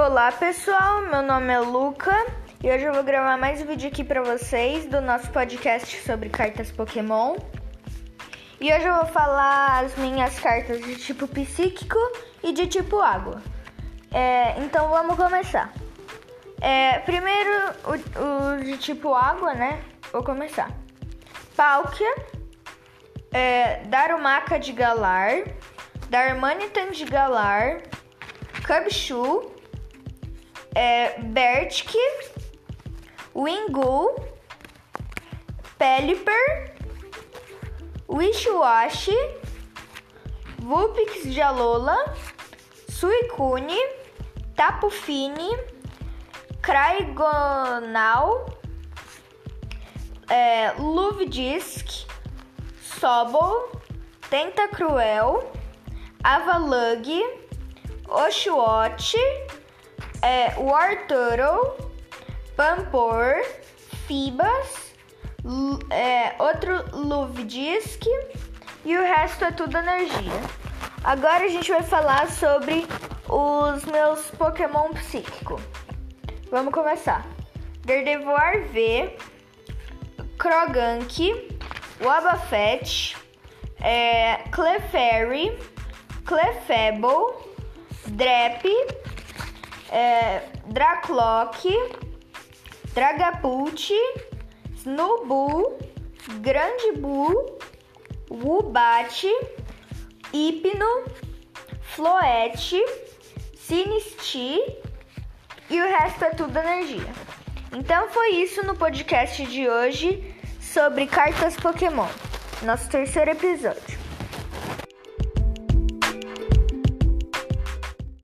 Olá pessoal, meu nome é Luca e hoje eu vou gravar mais um vídeo aqui para vocês do nosso podcast sobre cartas Pokémon. E hoje eu vou falar as minhas cartas de tipo psíquico e de tipo água. É, então vamos começar. É, primeiro o, o, de tipo água, né? Vou começar. Palkia, é, Darumaka de Galar, Darmanitan de Galar, Cubchoo, é, Bertk, Wingu, Pelipper, Wishwash, Vulpix de Alola, Suicune, Tapu Fini, Craigonal, é, Luvidisk, Sobol, Tentacruel, Avalug, Oshawott, é, War Turtle, Pampor, Fibas, é, outro Luvidisk e o resto é tudo energia. Agora a gente vai falar sobre os meus Pokémon psíquico. Vamos começar. Gardevoir V, Krogank, Wabafet, é, Clefairy, Clefable, Drep, é, Draclock, Dragapult, Snowbull, Grande Bull, Wubat, Hipno, Floete, Sinisti e o resto é tudo energia. Então foi isso no podcast de hoje sobre cartas Pokémon, nosso terceiro episódio.